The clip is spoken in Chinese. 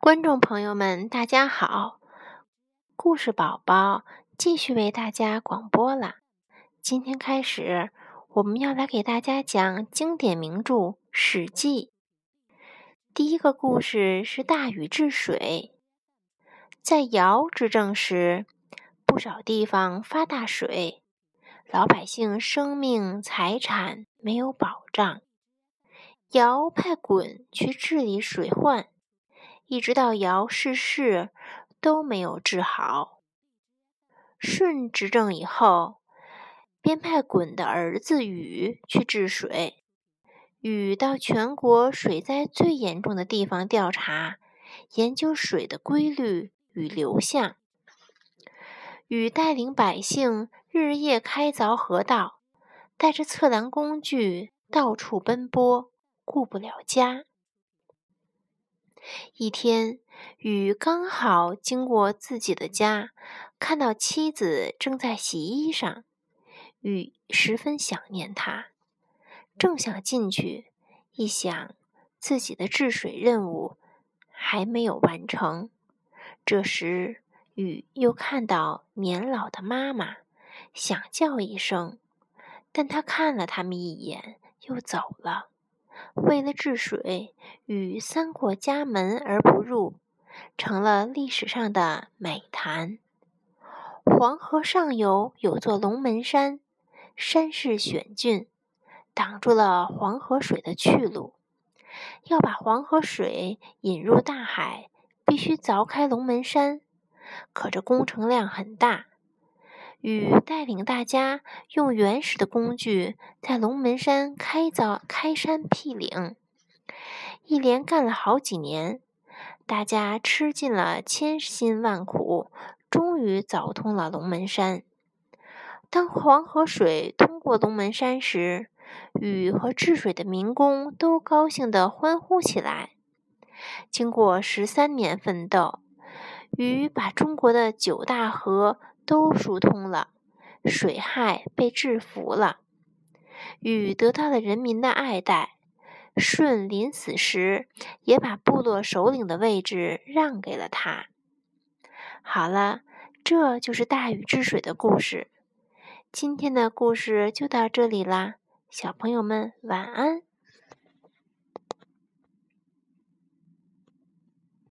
观众朋友们，大家好！故事宝宝继续为大家广播了。今天开始，我们要来给大家讲经典名著《史记》。第一个故事是大禹治水。在尧执政时，不少地方发大水，老百姓生命财产没有保障。尧派鲧去治理水患。一直到尧逝世，都没有治好。舜执政以后，便派鲧的儿子禹去治水。禹到全国水灾最严重的地方调查，研究水的规律与流向。禹带领百姓日夜开凿河道，带着测量工具到处奔波，顾不了家。一天，禹刚好经过自己的家，看到妻子正在洗衣裳，禹十分想念她，正想进去，一想自己的治水任务还没有完成。这时，禹又看到年老的妈妈，想叫一声，但他看了他们一眼，又走了。为了治水，禹三过家门而不入，成了历史上的美谈。黄河上游有座龙门山，山势险峻，挡住了黄河水的去路。要把黄河水引入大海，必须凿开龙门山，可这工程量很大。禹带领大家用原始的工具，在龙门山开凿、开山辟岭，一连干了好几年。大家吃尽了千辛万苦，终于凿通了龙门山。当黄河水通过龙门山时，禹和治水的民工都高兴地欢呼起来。经过十三年奋斗，禹把中国的九大河。都疏通了，水害被制服了，禹得到了人民的爱戴。舜临死时也把部落首领的位置让给了他。好了，这就是大禹治水的故事。今天的故事就到这里啦，小朋友们晚安。